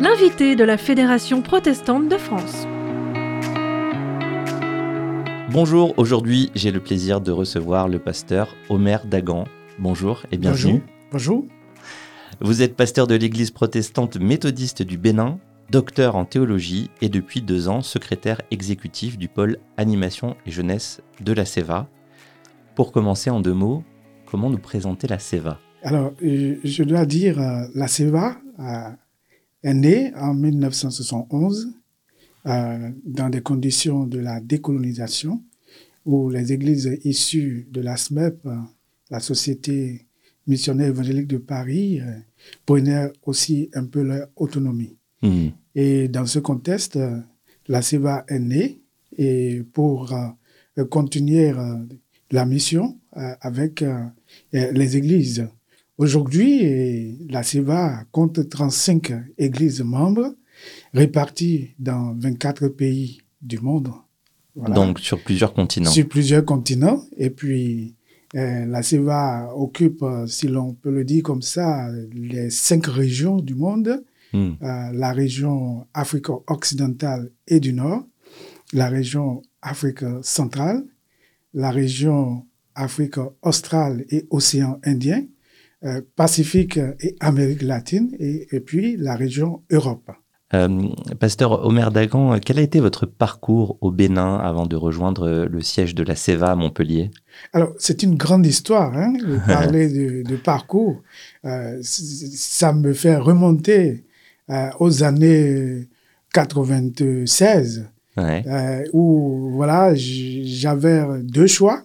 L'invité de la Fédération protestante de France. Bonjour, aujourd'hui j'ai le plaisir de recevoir le pasteur Omer Dagan. Bonjour et bienvenue. Bonjour. Vous êtes pasteur de l'église protestante méthodiste du Bénin, docteur en théologie et depuis deux ans secrétaire exécutif du pôle animation et jeunesse de la CEVA. Pour commencer en deux mots, comment nous présenter la CEVA Alors, euh, je dois dire, euh, la CEVA euh, est née en 1971 dans des conditions de la décolonisation où les églises issues de la SMEP, la Société missionnaire évangélique de Paris, prenaient aussi un peu leur autonomie. Hmm. Et dans ce contexte, la CEVA est née et pour continuer la mission avec les églises. Aujourd'hui, la CEVA compte 35 églises membres réparties dans 24 pays du monde. Donc sur plusieurs continents. Sur plusieurs continents. Et puis, euh, la CEVA occupe, si l'on peut le dire comme ça, les cinq régions du monde. Hmm. Euh, la région Afrique occidentale et du Nord, la région Afrique centrale, la région Afrique australe et océan Indien, euh, Pacifique et Amérique latine, et, puis la région Europe. Euh, Pasteur Omer Dagan, quel a été votre parcours au Bénin avant de rejoindre le siège de la CEVA à Montpellier? Alors, c'est une grande histoire, hein, de parler de, parcours. Euh, ça me fait remonter aux années 96, où voilà, j'avais deux choix.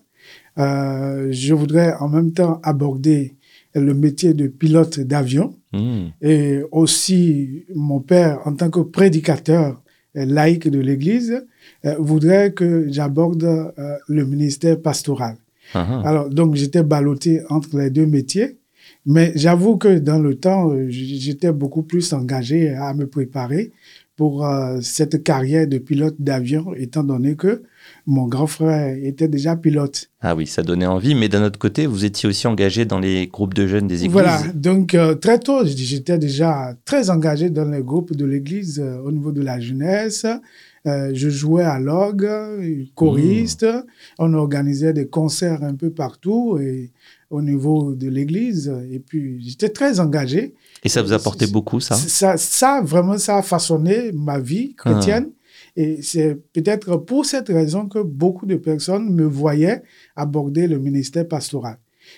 Euh, je voudrais en même temps aborder le métier de pilote d'avion hmm. et aussi mon père en tant que prédicateur laïque de l'Église euh, voudrait que j'aborde euh, le ministère pastoral. Uh-huh. Alors donc j'étais ballotté entre les deux métiers, mais j'avoue que dans le temps j'étais beaucoup plus engagé à me préparer pour cette carrière de pilote d'avion étant donné que mon grand frère était déjà pilote. Ah oui, ça donnait envie, mais d'un autre côté, vous étiez aussi engagé dans les groupes de jeunes des églises. Voilà, donc euh, très tôt, j'étais déjà très engagé dans les groupes de l'église euh, au niveau de la jeunesse. Euh, je jouais à l'orgue, choriste. Mmh. On organisait des concerts un peu partout et au niveau de l'église. Et puis, j'étais très engagé. Et ça vous apportait beaucoup, ça? Ça, ça vraiment, ça a façonné ma vie chrétienne. Ah. Et c'est peut-être pour cette raison que beaucoup de personnes me voyaient aborder le ministère pastoral.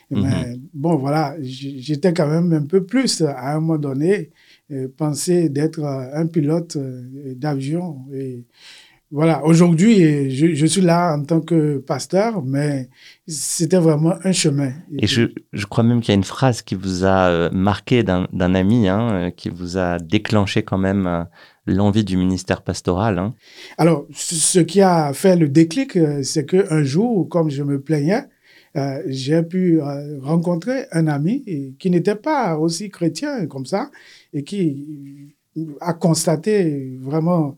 Mais mhm. bon, voilà, j'étais quand même un peu plus, à un moment donné, euh, pensé d'être euh, un pilote euh, d'avion. Et voilà, aujourd'hui, je, suis là en tant que pasteur, mais c'était vraiment un chemin. Et je, je crois même qu'il y a une phrase qui vous a marqué d'un ami, hein, qui vous a déclenché quand même l'envie du ministère pastoral. Hein. Alors, ce qui a fait le déclic, euh, c'est qu'un jour, comme je me plaignais, euh, j'ai pu euh, rencontrer un ami qui n'était pas aussi chrétien comme ça et qui a constaté vraiment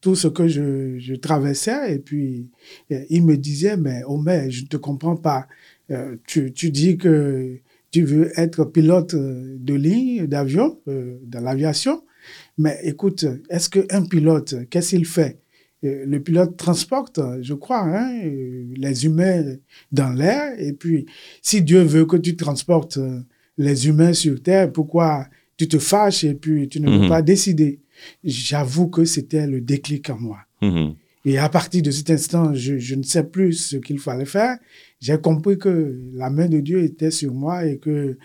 tout ce que je, traversais. Et puis, il me disait, mais Omer, je ne te comprends pas. tu, tu, dis que tu veux être pilote de ligne, d'avion, dans l'aviation. Mais écoute, est-ce qu'un pilote, qu'est-ce qu'il fait? Euh, le pilote transporte, je crois, hein, les humains dans l'air. Et puis, si Dieu veut que tu transportes euh, les humains sur Terre, pourquoi tu te fâches et puis tu ne veux mhm. pas décider J'avoue que c'était le déclic en moi. Mhm. Et à partir de cet instant, je, je ne sais plus ce qu'il fallait faire. J'ai compris que la main de Dieu était sur moi et que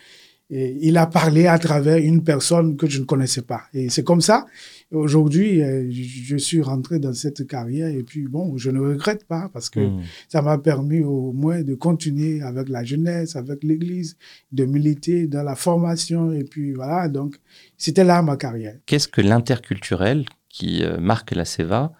et il a parlé à travers une personne que je ne connaissais pas. Et c'est comme ça. Aujourd'hui, euh, je suis rentré dans cette carrière et puis bon, je ne regrette pas parce que hmm. ça m'a permis au moins de continuer avec la jeunesse, avec l'Église, de militer dans la formation et puis voilà. Donc, c'était là ma carrière. Qu'est-ce que l'interculturel qui euh, marque la CEVA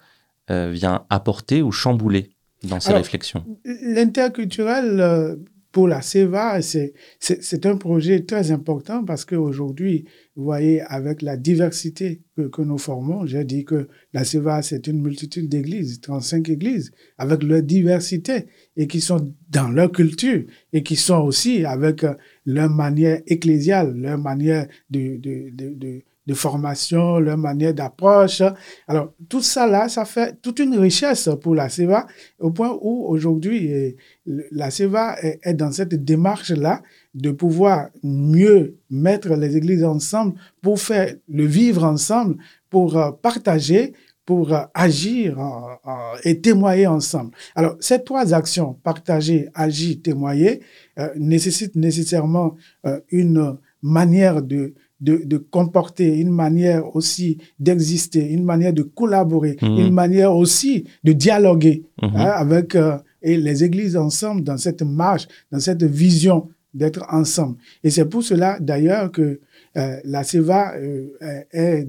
euh, vient apporter ou chambouler dans ses réflexions? L'interculturel pour la CEVA, c'est un projet très important parce qu'aujourd'hui, vous voyez, avec la diversité que, que nous formons, j'ai dit que la CEVA, c'est une multitude d'églises, 35 églises, avec leur diversité et qui sont dans leur culture et qui sont aussi avec leur manière ecclésiale, leur manière de, de, de, de formation, leur manière d'approche. Alors, tout ça là, ça fait toute une richesse pour la CEVA, au point où aujourd'hui, eh, la CEVA est dans cette démarche-là de pouvoir mieux mettre les églises ensemble pour faire le vivre ensemble, pour euh, partager, pour euh, agir et témoigner ensemble. Alors, ces trois actions, partager, agir, témoigner, euh, nécessitent nécessairement une manière de de, de comporter, une manière aussi d'exister, une manière de collaborer, mhm. une manière aussi de dialoguer mhm. hein, avec euh, et les églises ensemble dans cette marche, dans cette vision d'être ensemble. Et c'est pour cela d'ailleurs que euh, la CEVA euh, est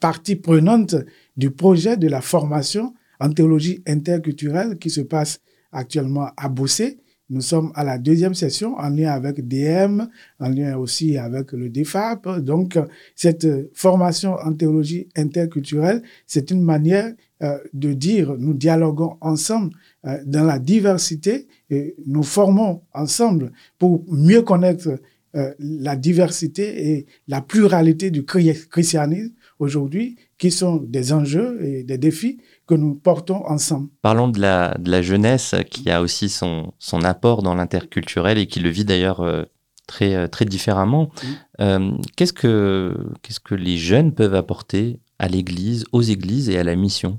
partie prenante du projet de la formation en théologie interculturelle qui se passe actuellement à Bossé nous sommes à la deuxième session en lien avec DM, en lien aussi avec le DFAP. Donc, cette formation en théologie interculturelle, c'est une manière euh, de dire nous dialoguons ensemble euh, dans la diversité et nous formons ensemble pour mieux connaître euh, la diversité et la pluralité du christianisme aujourd'hui, qui sont des enjeux et des défis que nous portons ensemble. Parlons de la, de la jeunesse qui a aussi son, son apport dans l'interculturel et qui le vit d'ailleurs euh, très, euh, très différemment. Euh, qu'est-ce, que, qu'est-ce que les jeunes peuvent apporter à l'Église, aux églises et à la mission?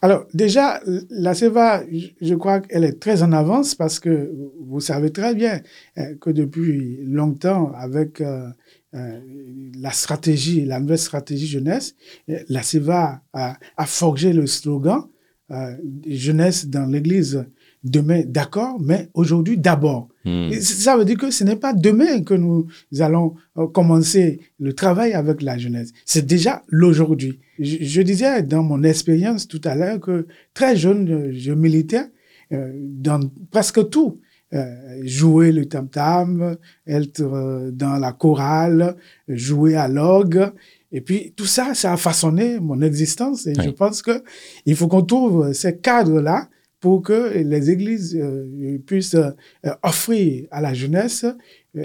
Alors déjà, la CEVA, je crois qu'elle est très en avance parce que vous savez très bien que depuis longtemps, avec euh, la stratégie, la nouvelle stratégie jeunesse, la CEVA a, a forgé le slogan euh, jeunesse dans l'Église demain, d'accord, mais aujourd'hui d'abord. Hmm. Ça veut dire que ce n'est pas demain que nous allons euh, commencer le travail avec la jeunesse. C'est déjà l'aujourd'hui. Je, je, disais dans mon expérience tout à l'heure que très jeune, je militais dans presque tout. Euh, jouer le tam-tam, être euh, dans la chorale, jouer à l'orgue. Et puis tout ça, ça a façonné mon existence. Et je pense que il faut qu'on trouve ces cadres-là pour que les églises euh, puissent offrir à la jeunesse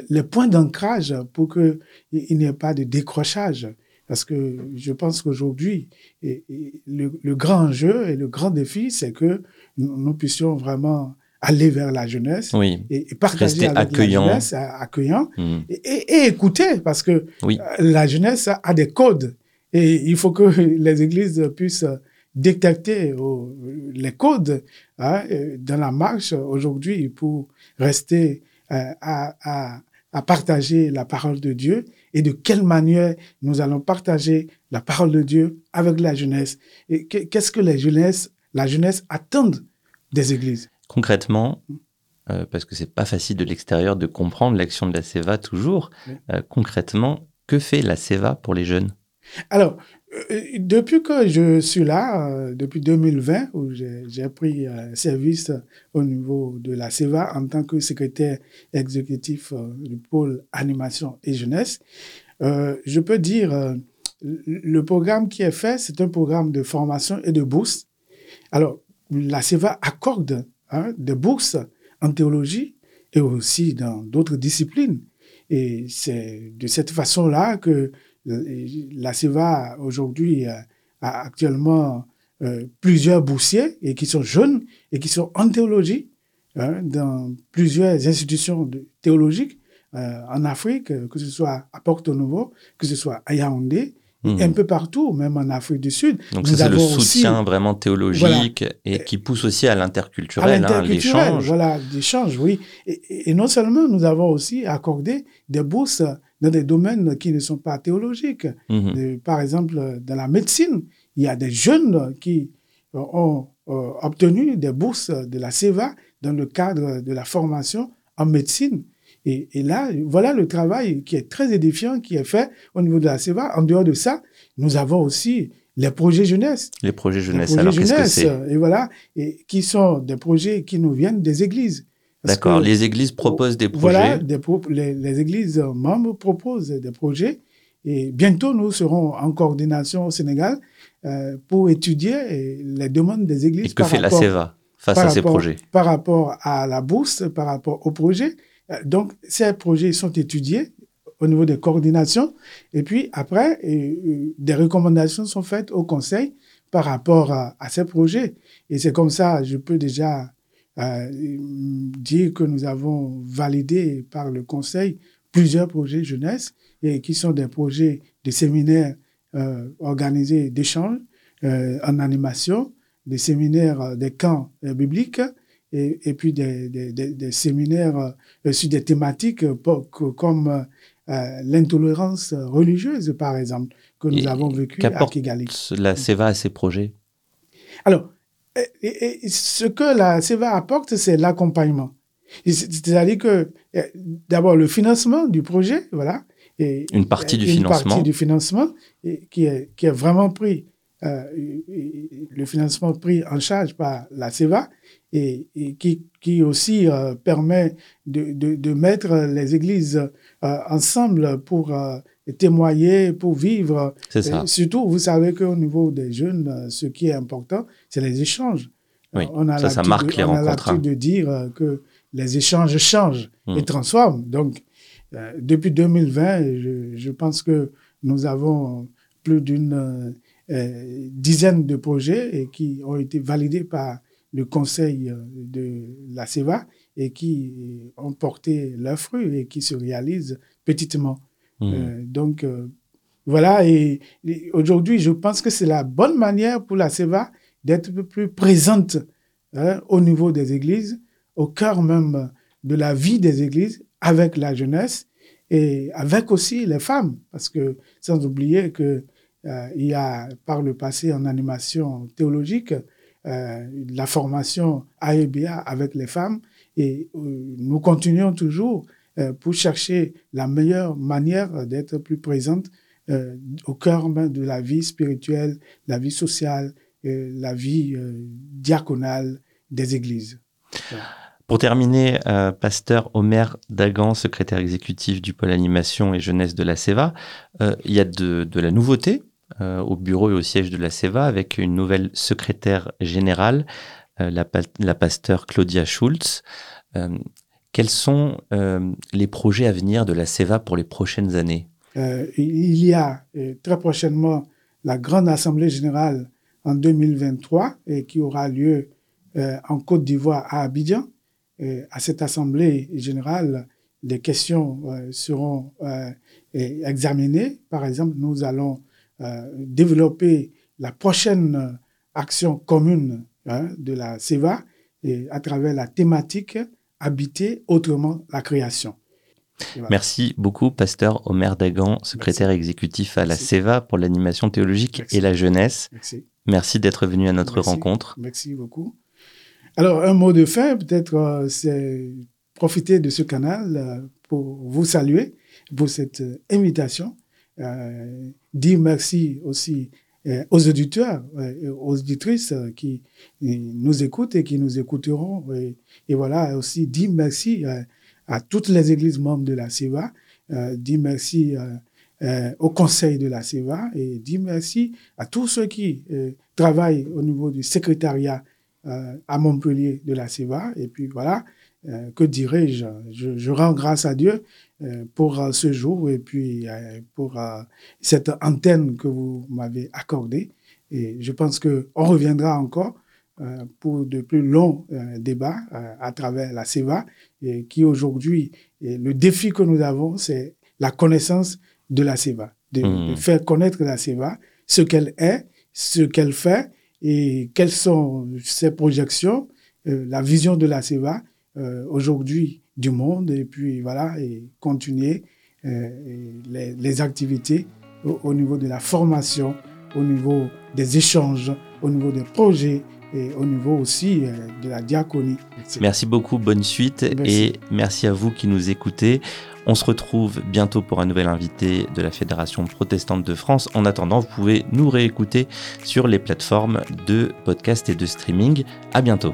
les points d'ancrage pour qu'il n'y ait pas de décrochage. Parce que je pense qu'aujourd'hui, le, le, grand jeu et le grand défi, c'est que nous puissions vraiment aller vers la jeunesse et, partager avec accueillant. la jeunesse, accueillant hmm. et, écouter parce que euh, la jeunesse a des codes et il faut que les églises puissent détecter les codes hein, dans la marche aujourd'hui pour rester euh, à, à, partager la parole de Dieu et de quelle manière nous allons partager la parole de Dieu avec la jeunesse et qu'est-ce que les jeunesses, la jeunesse attendent des églises? Concrètement, euh, parce que c'est pas facile de l'extérieur de comprendre l'action de la CEVA toujours, euh, concrètement, que fait la CEVA pour les jeunes? Alors, euh, depuis que je suis là, depuis 2020, où j'ai pris service au niveau de la CEVA en tant que secrétaire exécutif du pôle animation et jeunesse, je peux dire, le programme qui est fait, c'est un programme de formation et de bourse. Alors, la CEVA accorde hein, des bourses en théologie et aussi dans d'autres disciplines. Et c'est de cette façon-là que euh, la CEVA aujourd'hui a, actuellement euh, plusieurs boursiers et qui sont jeunes et qui sont en théologie hein, dans plusieurs institutions théologiques euh, en Afrique, que ce soit à Porto Novo, que ce soit à Yaoundé, Hmm. un peu partout, même en Afrique du Sud. Donc c'est le soutien vraiment théologique et qui pousse aussi à l'interculturel, hein, l'échange. Voilà, l'échange, oui. Et, non seulement nous avons aussi accordé des bourses dans des domaines qui ne sont pas théologiques. Hmm. par exemple, dans la médecine, il y a des jeunes qui ont euh, obtenu des bourses de la CEVA dans le cadre de la formation en médecine. Et, là, voilà le travail qui est très édifiant, qui est fait au niveau de la CEVA. En dehors de ça, nous avons aussi les projets jeunesse. Les projets jeunesse, alors qu'est-ce que c'est? Et voilà, et qui sont des projets qui nous viennent des églises. D'accord. Les églises proposent des projets. Voilà, les, églises membres proposent des projets. Et bientôt, nous serons en coordination au Sénégal euh, pour étudier les demandes des églises. Et que fait la CEVA face à ces projets? Par rapport à la bourse, par rapport aux projets. Euh, donc, ces projets sont étudiés au niveau des coordinations. Et puis, après, des recommandations sont faites au Conseil par rapport à, ces projets. Et c'est comme ça, je peux déjà euh, dire que nous avons validé par le Conseil plusieurs projets jeunesse et qui sont des projets de séminaires euh, organisés d'échanges euh, en animation, des séminaires, des camps bibliques et, et, puis des, des, des, séminaires sur des thématiques comme l'intolérance religieuse, par exemple que nous avons vécu à Kigali. la CEVA à ces projets? Alors, ce que la CEVA apporte, c'est l'accompagnement. C'est-à-dire que, d'abord, le financement du projet, voilà. Et, une partie du financement. Une partie du financement qui, est, qui est vraiment pris, euh, le financement pris en charge par la CEVA et, qui, qui, aussi euh, permet de, de, de, mettre les églises euh, ensemble pour témoigner, pour vivre. C'est ça. surtout, vous savez qu'au niveau des jeunes, euh, ce qui est important, c'est les échanges. Oui, on a ça, ça marque les on rencontres. On a l'habitude de dire euh, que les échanges changent et hmm. transforment. Donc, euh, depuis 2020, je, je, pense que nous avons plus d'une dizaine de projets et qui ont été validés par le conseil de la CEVA et qui ont porté leurs fruits et qui se réalisent petitement. Mmh. Euh, donc, euh, voilà. Et, aujourd'hui, je pense que c'est la bonne manière pour la CEVA d'être plus présente hein, au niveau des églises, au cœur même de la vie des églises, avec la jeunesse et avec aussi les femmes. Parce que, sans oublier que euh, il y a par le passé en animation théologique euh, la formation AEBA avec les femmes et euh, nous continuons toujours euh, pour chercher la meilleure manière d'être plus présente euh, au cœur de la vie spirituelle, la vie sociale, euh, la vie diaconale des églises. Pour terminer, pasteur Omer Dagan, secrétaire exécutif du pôle animation et jeunesse de la CEVA, il y a de, la nouveauté au bureau et au siège de la CEVA avec une nouvelle secrétaire générale, la, la pasteur Claudia Schulz. Quels sont euh, les projets à venir de la CEVA pour les prochaines années? Euh, Il y a euh, très prochainement la grande assemblée générale en 2023 et qui aura lieu en Côte d'Ivoire à Abidjan. à cette assemblée générale, les questions seront examinées. Par exemple, nous allons développer la prochaine action commune hein, de la CEVA et à travers la thématique habiter autrement la création. Merci beaucoup, pasteur Omer Dagan, secrétaire exécutif à la CEVA pour l'animation théologique et la jeunesse. Merci, Merci d'être venu à notre rencontre. Merci beaucoup. Alors, un mot de fin, peut-être, euh, c'est profiter de ce canal euh, pour vous saluer pour cette euh, invitation. Dire merci aussi euh, aux auditeurs, euh, aux auditrices euh, qui nous écoutent et qui nous écouteront. Et, voilà, aussi dire merci à toutes les églises membres de la CEVA, dire merci au conseil de la CEVA et dire merci à tous ceux qui travaillent au niveau du secrétariat à Montpellier de la CEVA. Et puis voilà, que dirais-je? Je, rends grâce à Dieu euh, pour euh, ce jour et puis euh, pour cette antenne que vous m'avez accordée. Et je pense qu'on reviendra encore pour de plus longs débats à travers la CEVA, et qui aujourd'hui, le défi que nous avons, c'est la connaissance de la CEVA, de, mmh. faire connaître la CEVA, ce qu'elle est, ce qu'elle fait et quelles sont ses projections, la vision de la CEVA aujourd'hui du monde et puis voilà, et continuer euh, les, activités au, niveau de la formation, au niveau des échanges, au niveau des projets et au niveau aussi euh, de la diaconie. Merci beaucoup, bonne suite et merci à vous qui nous écoutez. On se retrouve bientôt pour un nouvel invité de la Fédération protestante de France. En attendant, vous pouvez nous réécouter sur les plateformes de podcast et de streaming. À bientôt.